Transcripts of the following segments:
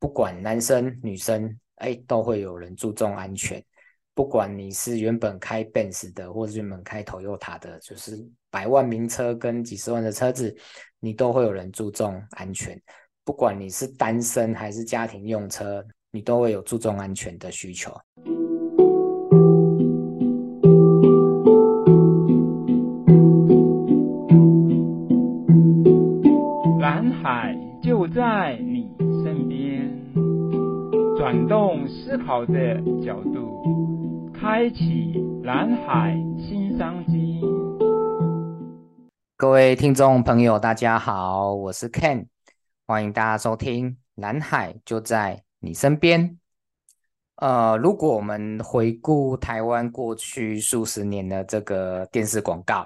不管男生女生，哎，都会有人注重安全。不管你是原本开 Benz 的，或者原本开 Toyota 的，就是百万名车跟几十万的车子，你都会有人注重安全。不管你是单身还是家庭用车，你都会有注重安全的需求。蓝海就在你，转动思考的角度。开启蓝海新商机。各位听众朋友，大家好，我是 Ken，欢迎大家收听《蓝海就在你身边》。呃，如果我们回顾台湾过去数十年的这个电视广告，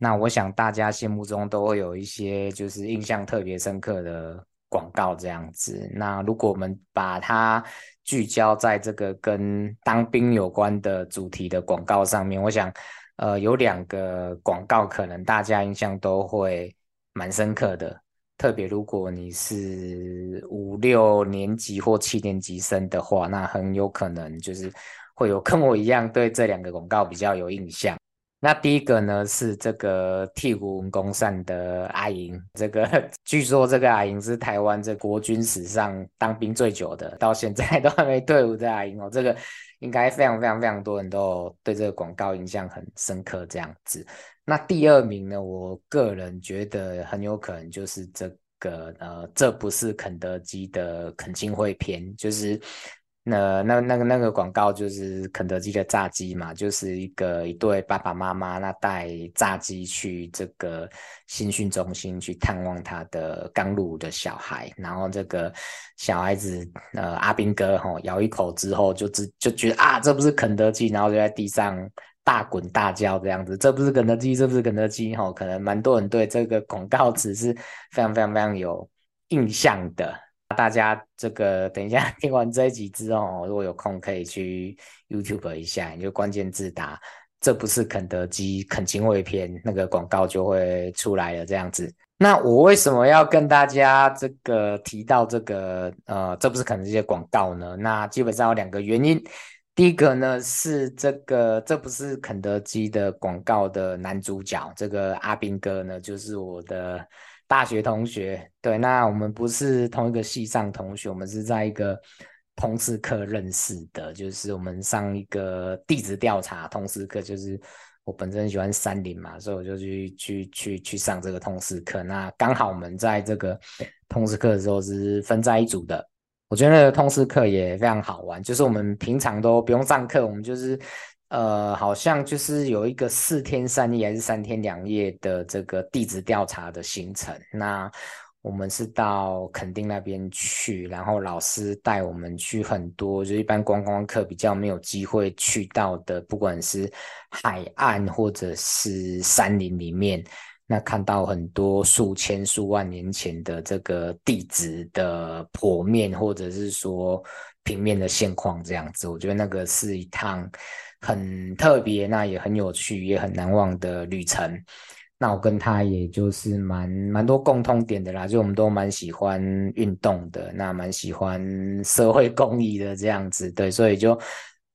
那我想大家心目中都会有一些就是印象特别深刻的广告这样子。那如果我们把它聚焦在这个跟当兵有关的主题的广告上面，我想，呃，有两个广告可能大家印象都会蛮深刻的。特别如果你是五六年级或七年级生的话，那很有可能就是会有跟我一样对这两个广告比较有印象。那第一个呢是这个替吴文公扇的阿莹，这个 据说这个阿莹是台湾这国军史上当兵最久的，到现在都还没退伍的阿莹哦，这个应该非常非常非常多人都对这个广告印象很深刻这样子。那第二名呢，我个人觉得很有可能就是这个呃，这不是肯德基的肯亲会篇，就是。那那那个那个广告就是肯德基的炸鸡嘛，就是一个一对爸爸妈妈，那带炸鸡去这个新训中心去探望他的刚入伍的小孩，然后这个小孩子呃阿兵哥吼咬一口之后就只就觉得啊这不是肯德基，然后就在地上大滚大叫这样子，这不是肯德基，这不是肯德基吼，可能蛮多人对这个广告词是非常非常非常有印象的。大家这个等一下 听完这一集之后，如果有空可以去 YouTube 一下，你就关键字打“这不是肯德基肯亲会篇”，那个广告就会出来了。这样子，那我为什么要跟大家这个提到这个呃，这不是肯德基的广告呢？那基本上有两个原因。第一个呢是这个这不是肯德基的广告的男主角，这个阿兵哥呢就是我的。大学同学，对，那我们不是同一个系上同学，我们是在一个通识课认识的，就是我们上一个地质调查通识课，就是我本身喜欢山林嘛，所以我就去去去去上这个通识课。那刚好我们在这个通识课的时候是分在一组的，我觉得那个通识课也非常好玩，就是我们平常都不用上课，我们就是。呃，好像就是有一个四天三夜还是三天两夜的这个地质调查的行程。那我们是到垦丁那边去，然后老师带我们去很多，就一般观光客比较没有机会去到的，不管是海岸或者是山林里面，那看到很多数千数万年前的这个地质的剖面，或者是说平面的现况这样子。我觉得那个是一趟。很特别，那也很有趣，也很难忘的旅程。那我跟他也就是蛮蛮多共通点的啦，就我们都蛮喜欢运动的，那蛮喜欢社会公益的这样子，对，所以就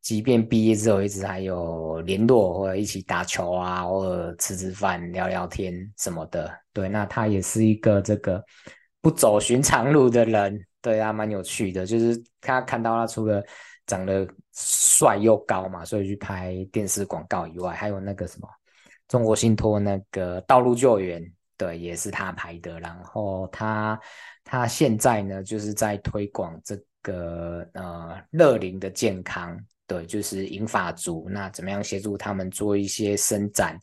即便毕业之后一直还有联络，或者一起打球啊，或者吃吃饭、聊聊天什么的，对。那他也是一个这个不走寻常路的人，对啊，蛮有趣的，就是他看到他除了。长得帅又高嘛，所以去拍电视广告以外，还有那个什么中国信托那个道路救援，对，也是他拍的。然后他他现在呢，就是在推广这个呃乐龄的健康。对，就是银发族，那怎么样协助他们做一些伸展，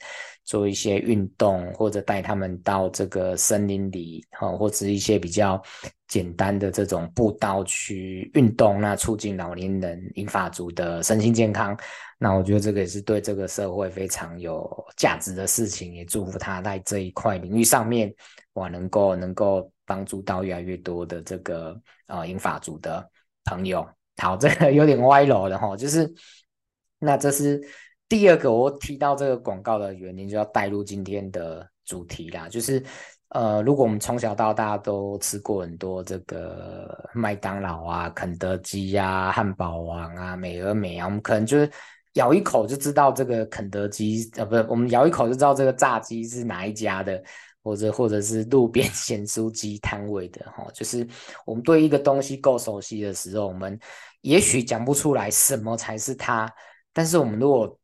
做一些运动，或者带他们到这个森林里，哈，或者一些比较简单的这种步道去运动，那促进老年人银发族的身心健康。那我觉得这个也是对这个社会非常有价值的事情，也祝福他在这一块领域上面，哇，能够能够帮助到越来越多的这个呃银发族的朋友。好，这个 有点歪楼了哈，就是那这是第二个我提到这个广告的原因，就要带入今天的主题啦。就是呃，如果我们从小到大都吃过很多这个麦当劳啊、肯德基呀、汉堡王啊、美而美啊，我们可能就是咬一口就知道这个肯德基，呃，不是，我们咬一口就知道这个炸鸡是哪一家的，或者或者是路边 咸酥鸡摊位的，哈，就是我们对一个东西够熟悉的时候，我们也许讲不出来什么才是它，但是我们如果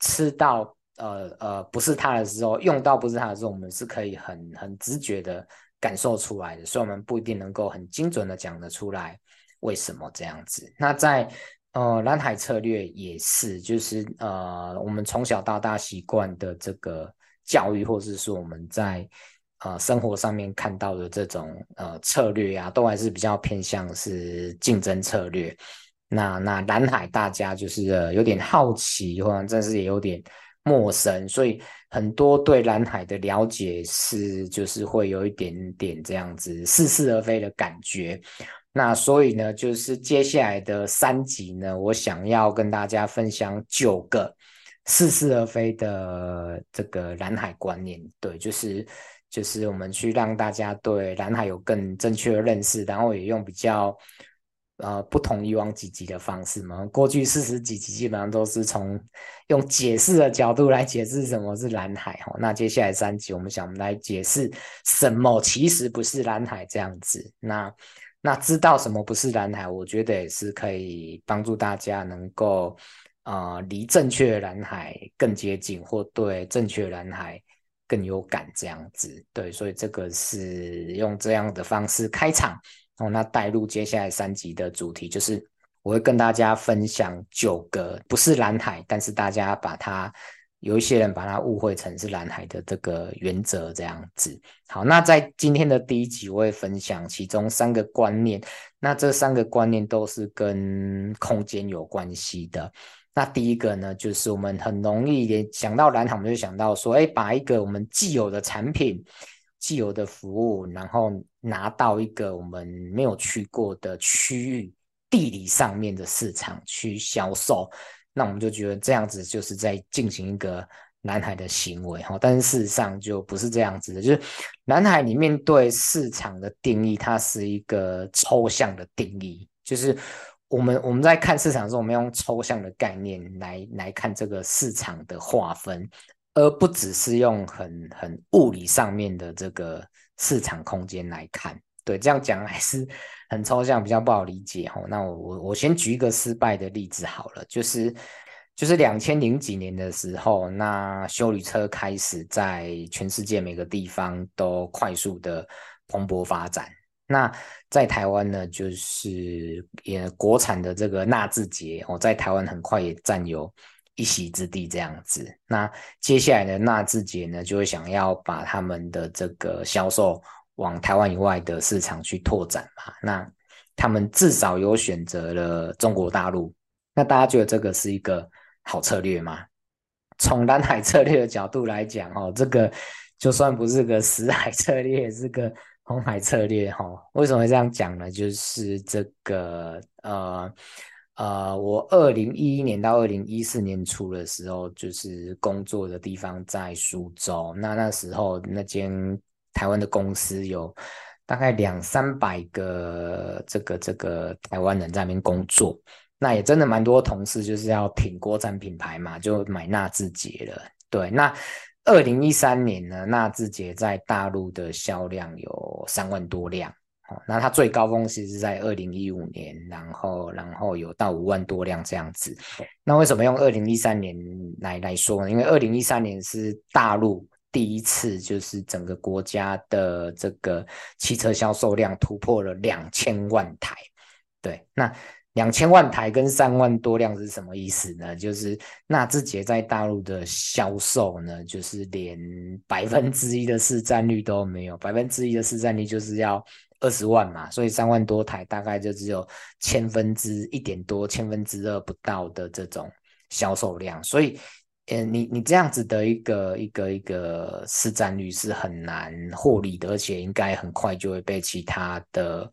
吃到。呃呃，不是它的时候，用到不是它的时候，我们是可以很很直觉的感受出来的，所以我们不一定能够很精准的讲得出来为什么这样子。那在呃蓝海策略也是，就是呃我们从小到大习惯的这个教育，或者是说我们在呃生活上面看到的这种呃策略啊，都还是比较偏向是竞争策略。那那蓝海大家就是呃有点好奇，或者真是也有点。陌生，所以很多对蓝海的了解是，就是会有一点点这样子似是而非的感觉。那所以呢，就是接下来的三集呢，我想要跟大家分享九个似是而非的这个蓝海观念。对，就是就是我们去让大家对蓝海有更正确的认识，然后也用比较。呃，不同以往几集的方式嘛，过去四十几集基本上都是从用解释的角度来解释什么是蓝海哈。那接下来三集，我们想来解释什么其实不是蓝海这样子。那那知道什么不是蓝海，我觉得也是可以帮助大家能够呃离正确的蓝海更接近，或对正确的蓝海更有感这样子。对，所以这个是用这样的方式开场。哦，那带入接下来三集的主题，就是我会跟大家分享九个不是蓝海，但是大家把它有一些人把它误会成是蓝海的这个原则这样子。好，那在今天的第一集，我会分享其中三个观念。那这三个观念都是跟空间有关系的。那第一个呢，就是我们很容易联想到蓝海，我们就想到说，哎，把一个我们既有的产品。既有的服务，然后拿到一个我们没有去过的区域，地理上面的市场去销售，那我们就觉得这样子就是在进行一个蓝海的行为哈。但是事实上就不是这样子的，就是蓝海里面对市场的定义，它是一个抽象的定义，就是我们我们在看市场的时候，我们用抽象的概念来来看这个市场的划分。而不只是用很很物理上面的这个市场空间来看，对，这样讲还是很抽象，比较不好理解哦。那我我我先举一个失败的例子好了，就是就是两千零几年的时候，那修理车开始在全世界每个地方都快速的蓬勃发展。那在台湾呢，就是也国产的这个纳智捷哦，在台湾很快也占有。一席之地这样子，那接下来的纳智捷呢，就会想要把他们的这个销售往台湾以外的市场去拓展嘛。那他们至少有选择了中国大陆。那大家觉得这个是一个好策略吗？从蓝海策略的角度来讲，哦，这个就算不是个死海策略，是个红海策略，哈。为什么会这样讲呢？就是这个呃。呃，我二零一一年到二零一四年初的时候，就是工作的地方在苏州。那那时候，那间台湾的公司有大概两三百个这个这个台湾人在那边工作。那也真的蛮多同事就是要挺国产品牌嘛，就买纳智捷了。对，那二零一三年呢，纳智捷在大陆的销量有三万多辆。哦，那它最高峰其实是在二零一五年，然后然后有到五万多辆这样子。那为什么用二零一三年来来说呢？因为二零一三年是大陆第一次，就是整个国家的这个汽车销售量突破了两千万台。对，那两千万台跟三万多辆是什么意思呢？就是纳智捷在大陆的销售呢，就是连百分之一的市占率都没有，百分之一的市占率就是要。二十万嘛，所以三万多台大概就只有千分之一点多，千分之二不到的这种销售量，所以，呃，你你这样子的一个一个一个市占率是很难获利的，而且应该很快就会被其他的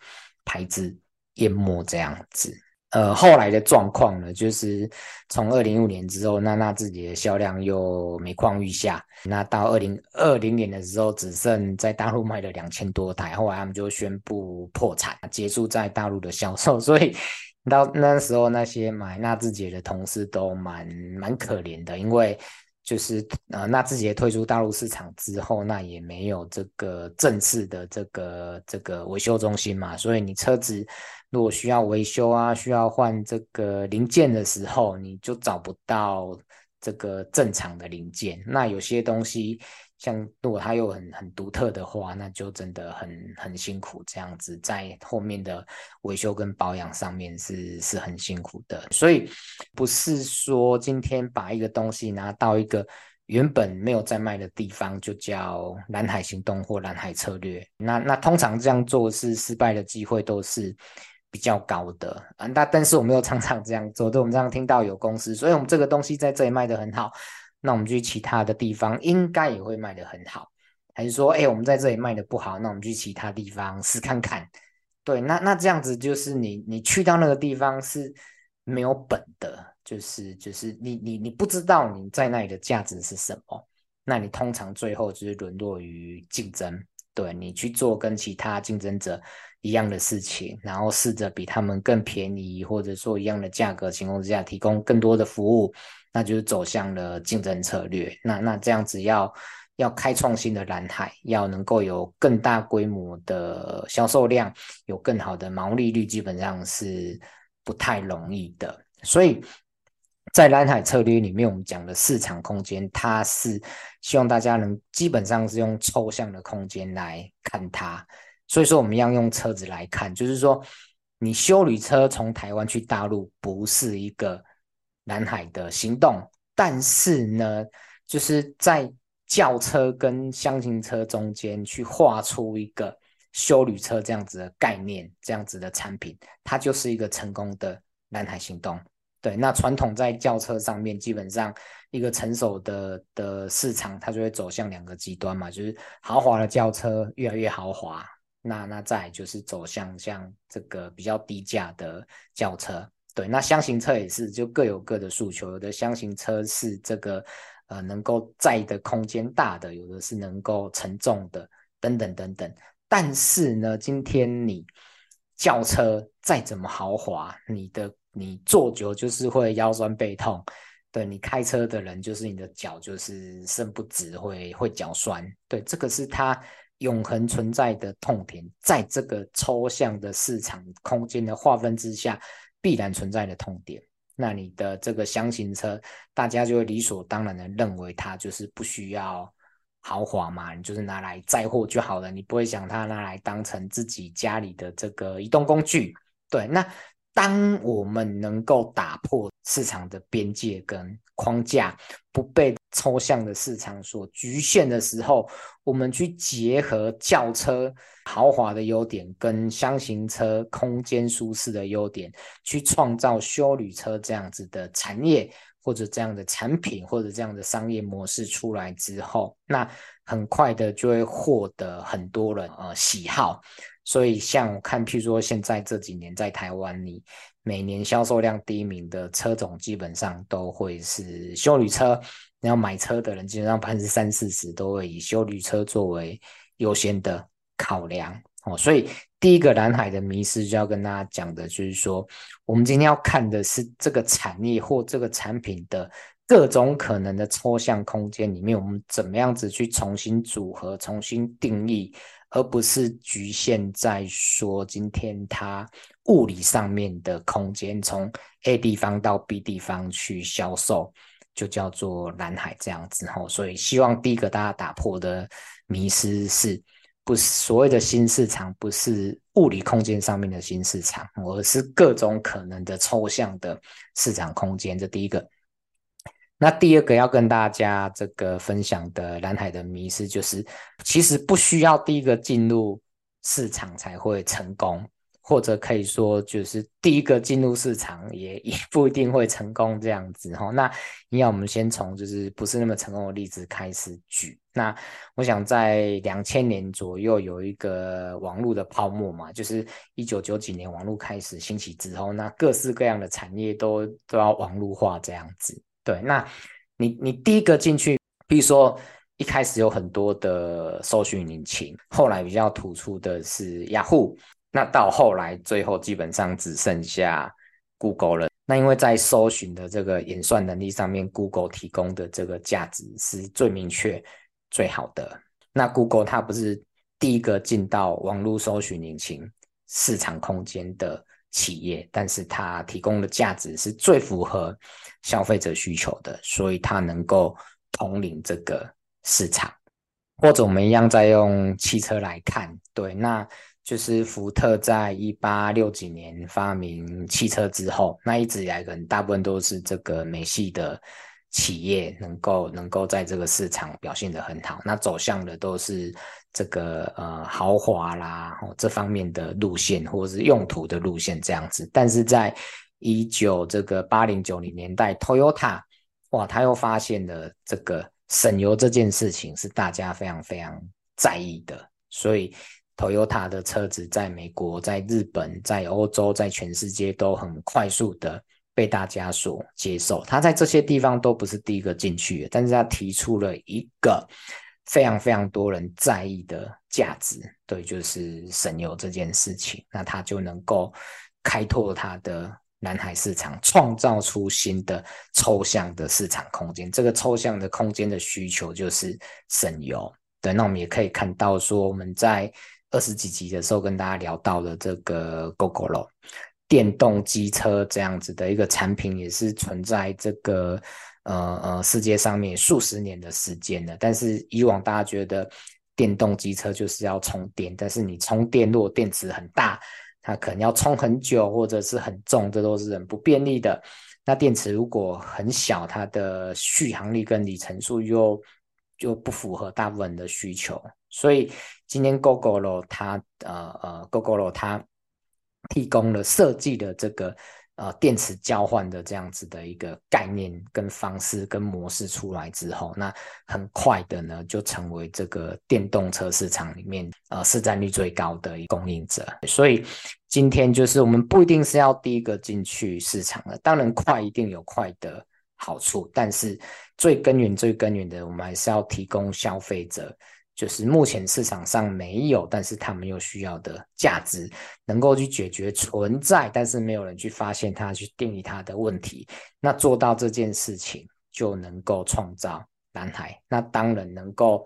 牌子淹没这样子。呃，后来的状况呢，就是从二零一五年之后，娜娜自己的销量又每况愈下。那到二零二零年的时候，只剩在大陆卖了两千多台，后来他们就宣布破产，结束在大陆的销售。所以到那时候，那些买纳智捷的同事都蛮蛮可怜的，因为。就是呃，纳智捷退出大陆市场之后，那也没有这个正式的这个这个维修中心嘛，所以你车子如果需要维修啊，需要换这个零件的时候，你就找不到这个正常的零件。那有些东西。像如果它又很很独特的话，那就真的很很辛苦，这样子在后面的维修跟保养上面是是很辛苦的。所以不是说今天把一个东西拿到一个原本没有在卖的地方，就叫蓝海行动或蓝海策略。那那通常这样做是失败的机会都是比较高的啊。那但是我们又常常这样做，对，我们常常听到有公司，所以我们这个东西在这里卖得很好。那我们去其他的地方应该也会卖得很好，还是说，哎，我们在这里卖得不好，那我们去其他地方试看看。对，那那这样子就是你你去到那个地方是没有本的，就是就是你你你不知道你在那里的价值是什么，那你通常最后就是沦落于竞争。对，你去做跟其他竞争者一样的事情，然后试着比他们更便宜，或者说一样的价格情况之下提供更多的服务。那就是走向了竞争策略。那那这样子要要开创新的蓝海，要能够有更大规模的销售量，有更好的毛利率，基本上是不太容易的。所以在蓝海策略里面，我们讲的市场空间，它是希望大家能基本上是用抽象的空间来看它。所以说，我们要用车子来看，就是说，你修旅车从台湾去大陆，不是一个。南海的行动，但是呢，就是在轿车跟厢型车中间去画出一个休旅车这样子的概念，这样子的产品，它就是一个成功的南海行动。对，那传统在轿车上面，基本上一个成熟的的市场，它就会走向两个极端嘛，就是豪华的轿车越来越豪华，那那再就是走向像这个比较低价的轿车。对，那厢型车也是，就各有各的诉求。有的厢型车是这个呃能够载的空间大的，有的是能够承重的，等等等等。但是呢，今天你轿车再怎么豪华，你的你坐久就是会腰酸背痛。对，你开车的人就是你的脚就是伸不直，会会脚酸。对，这个是它永恒存在的痛点，在这个抽象的市场空间的划分之下。必然存在的痛点，那你的这个厢型车，大家就会理所当然的认为它就是不需要豪华嘛，你就是拿来载货就好了，你不会想它拿来当成自己家里的这个移动工具。对，那当我们能够打破市场的边界跟框架，不被抽象的市场所局限的时候，我们去结合轿车豪华的优点跟厢型车空间舒适的优点，去创造休旅车这样子的产业或者这样的产品或者这样的商业模式出来之后，那很快的就会获得很多人呃喜好。所以像我看，譬如说现在这几年在台湾，你每年销售量第一名的车种基本上都会是休旅车。你要买车的人，基本上百分之三四十都会以修旅车作为优先的考量哦。所以第一个蓝海的迷思就要跟大家讲的，就是说，我们今天要看的是这个产业或这个产品的各种可能的抽象空间里面，我们怎么样子去重新组合、重新定义。而不是局限在说今天它物理上面的空间，从 A 地方到 B 地方去销售，就叫做蓝海这样子吼。所以希望第一个大家打破的迷思是，不是所谓的新市场，不是物理空间上面的新市场，而是各种可能的抽象的市场空间。这第一个。那第二个要跟大家这个分享的蓝海的迷失，就是其实不需要第一个进入市场才会成功，或者可以说就是第一个进入市场也 也不一定会成功这样子哈。那你要我们先从就是不是那么成功的例子开始举。那我想在两千年左右有一个网络的泡沫嘛，就是一九九几年网络开始兴起之后，那各式各样的产业都都要网络化这样子。对，那你你第一个进去，比如说。一开始有很多的搜寻引擎，后来比较突出的是雅虎，那到后来最后基本上只剩下 Google 了。那因为在搜寻的这个演算能力上面，Google 提供的这个价值是最明确、最好的。那 Google 它不是第一个进到网络搜寻引擎市场空间的企业，但是它提供的价值是最符合消费者需求的，所以它能够统领这个。市场，或者我们一样再用汽车来看，对，那就是福特在一八六几年发明汽车之后，那一直以来可能大部分都是这个美系的企业能够能够在这个市场表现得很好，那走向的都是这个呃豪华啦，哦，这方面的路线或者是用途的路线这样子，但是在一九这个八零九零年代，Toyota 哇，他又发现了这个。省油这件事情是大家非常非常在意的，所以 Toyota 的车子在美国、在日本、在欧洲、在全世界都很快速的被大家所接受。他在这些地方都不是第一个进去，但是他提出了一个非常非常多人在意的价值，对，就是省油这件事情，那他就能够开拓他的。南海市场创造出新的抽象的市场空间，这个抽象的空间的需求就是省油。对，那我们也可以看到说，我们在二十几集的时候跟大家聊到的这个 GoGoLo 电动机车这样子的一个产品，也是存在这个呃呃世界上面数十年的时间了。但是以往大家觉得电动机车就是要充电，但是你充电如果电池很大。它可能要充很久，或者是很重，这都是很不便利的。那电池如果很小，它的续航力跟里程数又就不符合大部分的需求。所以今天 Gogoro 它呃呃 Gogoro 它提供了设计的这个。呃，电池交换的这样子的一个概念跟方式跟模式出来之后，那很快的呢，就成为这个电动车市场里面呃市占率最高的一供应者。所以今天就是我们不一定是要第一个进去市场的，当然快一定有快的好处，但是最根源、最根源的，我们还是要提供消费者。就是目前市场上没有，但是他们又需要的价值，能够去解决存在，但是没有人去发现它、去定义它的问题。那做到这件事情，就能够创造蓝海。那当然能够，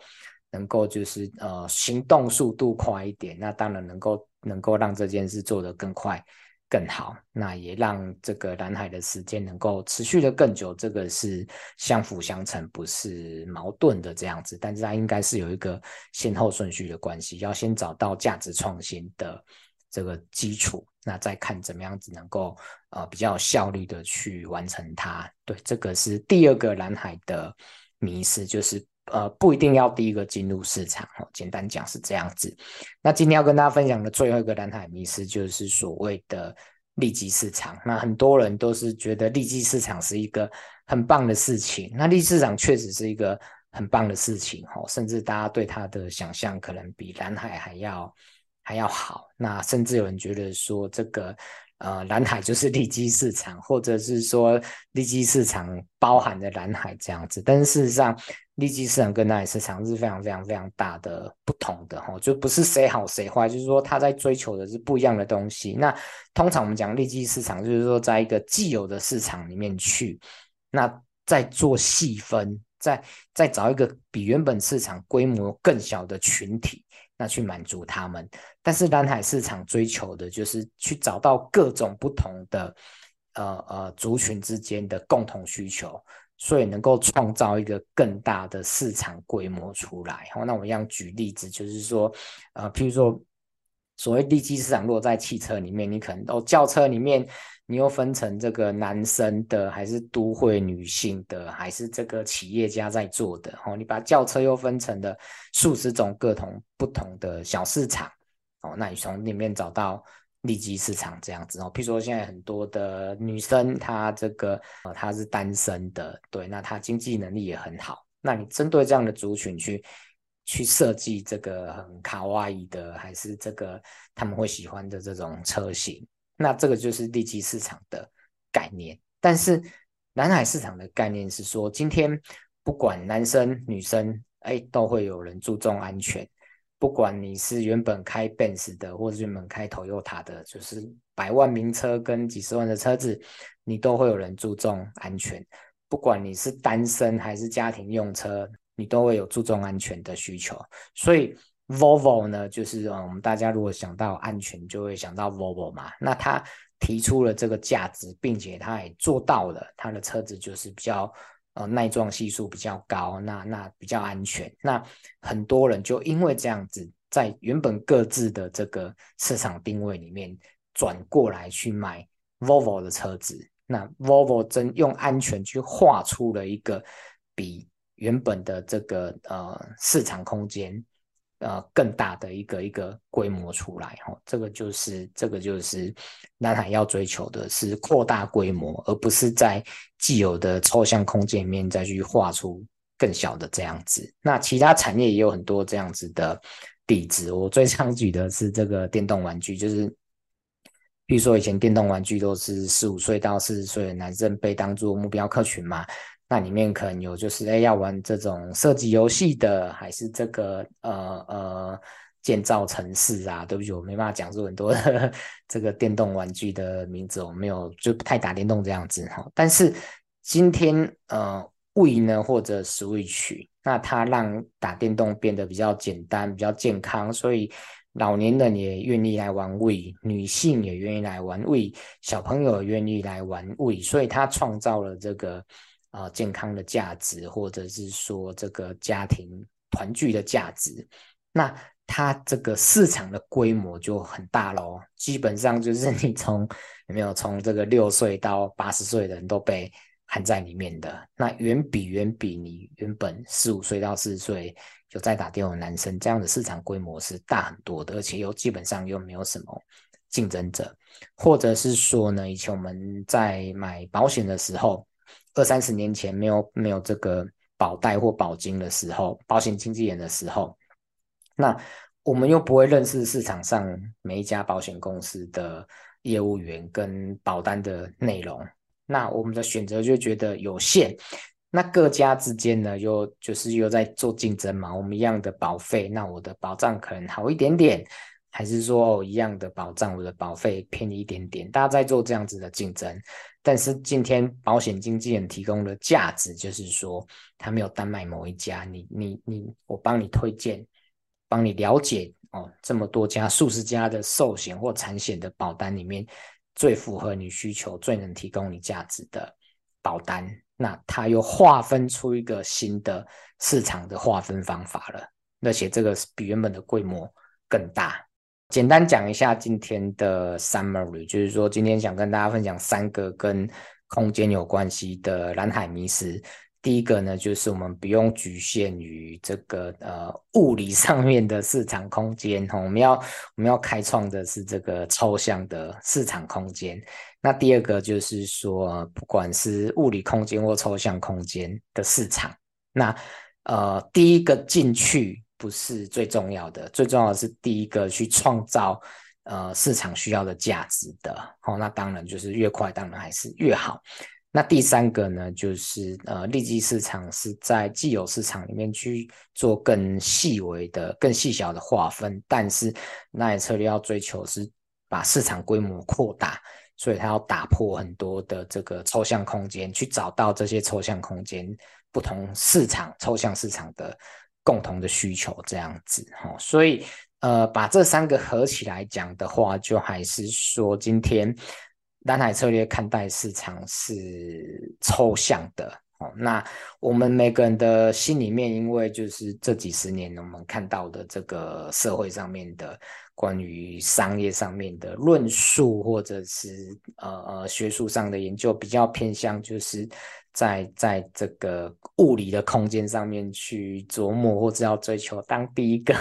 能够就是呃行动速度快一点。那当然能够，能够让这件事做得更快。更好，那也让这个蓝海的时间能够持续的更久，这个是相辅相成，不是矛盾的这样子。但是它应该是有一个先后顺序的关系，要先找到价值创新的这个基础，那再看怎么样子能够呃比较有效率的去完成它。对，这个是第二个蓝海的迷失，就是呃不一定要第一个进入市场哦。简单讲是这样子。那今天要跟大家分享的最后一个蓝海迷思，就是所谓的利基市场。那很多人都是觉得利基市场是一个很棒的事情。那利基市场确实是一个很棒的事情哦，甚至大家对它的想象可能比蓝海还要还要好。那甚至有人觉得说这个。呃，蓝海就是利基市场，或者是说利基市场包含着蓝海这样子。但是事实上，利基市场跟蓝海市场是非常非常非常大的不同的哈，就不是谁好谁坏，就是说他在追求的是不一样的东西。那通常我们讲利基市场，就是说在一个既有的市场里面去，那再做细分，再再找一个比原本市场规模更小的群体。那去满足他们，但是蓝海市场追求的就是去找到各种不同的呃呃族群之间的共同需求，所以能够创造一个更大的市场规模出来。好，那我一样举例子，就是说，呃，譬如说，所谓利基市场，落在汽车里面，你可能哦，轿车里面。你又分成这个男生的，还是都会女性的，还是这个企业家在做的？哦，你把轿车又分成了数十种各种不同的小市场，哦，那你从里面找到利基市场这样子哦。譬如说现在很多的女生，她这个呃她是单身的，对，那她经济能力也很好，那你针对这样的族群去去设计这个很卡哇伊的，还是这个他们会喜欢的这种车型，那这个就是利基市场的概念。但是南海市场的概念是说，今天不管男生女生，哎，都会有人注重安全。不管你是原本开 Benz 的，或者原本开 Toyota 的，就是百万名车跟几十万的车子，你都会有人注重安全。不管你是单身还是家庭用车，你都会有注重安全的需求。所以 Volvo 呢，就是嗯，我们大家如果想到安全，就会想到 Volvo 嘛。那他提出了这个价值，并且他也做到了，他的车子就是比较。呃，耐撞系数比较高，那那比较安全。那很多人就因为这样子，在原本各自的这个市场定位里面转过来去买 Volvo 的车子。那 Volvo 真用安全去画出了一个比原本的这个呃市场空间。呃，更大的一个一个规模出来哈，这个就是这个就是蓝海要追求的是扩大规模，而不是在既有的抽象空间里面再去画出更小的这样子。那其他产业也有很多这样子的例子，我最常举的是这个电动玩具，就是比如说以前电动玩具都是十五岁到四十岁的男生被当作目标客群嘛。那里面可能有就是，哎，要玩这种射击游戏的，还是这个呃呃建造城市啊？对不起，我没办法讲出很多呵呵 这个电动玩具的名字，我没有就不太打电动这样子哈。但是今天呃，We 呢或者 Switch，那它让打电动变得比较简单、比较健康，所以老年人也愿意来玩胃女性也愿意来玩胃小朋友也愿意来玩胃所以它创造了这个。啊、健康的价值，或者是说这个家庭团聚的价值，那它这个市场的规模就很大咯，基本上就是你从有没有从这个六岁到八十岁的人都被含在里面的，那远比远比你原本十五岁到四十岁有在打电话的男生这样的市场规模是大很多的，而且又基本上又没有什么竞争者，或者是说呢，以前我们在买保险的时候。二三十年前没有没有这个保代或保金的时候，保险经纪人的时候，那我们又不会认识市场上每一家保险公司的业务员跟保单的内容，那我们的选择就觉得有限。那各家之间呢，又就是又在做竞争嘛。我们一样的保费，那我的保障可能好一点点，还是说一样的保障，我的保费便宜一点点？大家在做这样子的竞争。但是今天保险经纪人提供的价值就是说，他没有单卖某一家，你你你，我帮你推荐，帮你了解哦，这么多家、数十家的寿险或产险的保单里面，最符合你需求、最能提供你价值的保单，那他又划分出一个新的市场的划分方法了，而且这个比原本的规模更大。简单讲一下今天的 summary，就是说今天想跟大家分享三个跟空间有关系的蓝海迷思。第一个呢，就是我们不用局限于这个呃物理上面的市场空间，我们要我们要开创的是这个抽象的市场空间。那第二个就是说，不管是物理空间或抽象空间的市场，那呃第一个进去。不是最重要的，最重要的是第一个去创造呃市场需要的价值的，哦，那当然就是越快当然还是越好。那第三个呢，就是呃利基市场是在既有市场里面去做更细微的、更细小的划分，但是蓝海策略要追求是把市场规模扩大，所以它要打破很多的这个抽象空间，去找到这些抽象空间不同市场抽象市场的。共同的需求这样子哈，所以呃，把这三个合起来讲的话，就还是说，今天蓝海策略看待市场是抽象的哦，那我们每个人的心里面，因为就是这几十年我们看到的这个社会上面的关于商业上面的论述，或者是呃呃学术上的研究，比较偏向就是在在这个物理的空间上面去琢磨，或者要追求当第一个，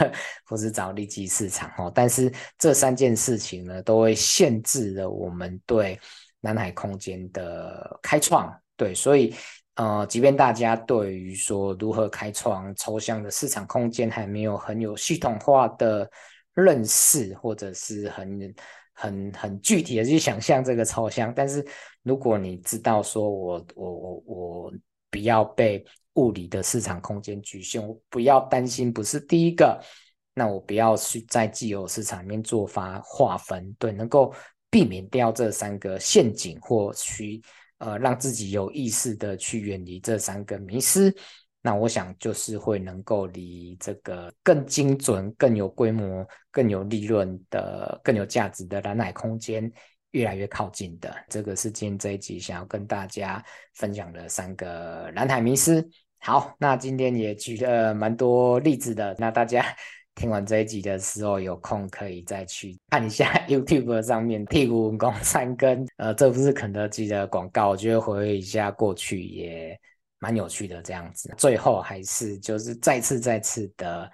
或是找利基市场哦。但是这三件事情呢，都会限制了我们对南海空间的开创。对，所以。呃，即便大家对于说如何开创抽象的市场空间还没有很有系统化的认识，或者是很很很具体的去想象这个抽象，但是如果你知道说我我我我不要被物理的市场空间局限，我不要担心不是第一个，那我不要去在既有市场里面做发划分，对，能够避免掉这三个陷阱或需。呃，让自己有意识的去远离这三个迷思，那我想就是会能够离这个更精准、更有规模、更有利润的、更有价值的蓝海空间越来越靠近的。这个是今天这一集想要跟大家分享的三个蓝海迷思。好，那今天也举了蛮多例子的，那大家。听完这一集的时候，有空可以再去看一下 YouTube 上面屁股文工三根，呃，这不是肯德基的广告，我觉得回忆一下过去也蛮有趣的这样子。最后还是就是再次再次的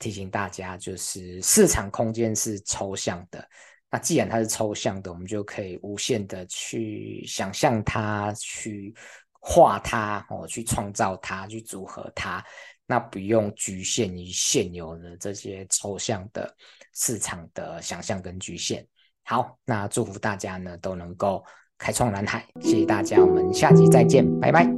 提醒大家，就是市场空间是抽象的。那既然它是抽象的，我们就可以无限的去想象它，去画它，哦，去创造它，去组合它。那不用局限于现有的这些抽象的市场的想象跟局限。好，那祝福大家呢都能够开创蓝海，谢谢大家，我们下集再见，拜拜。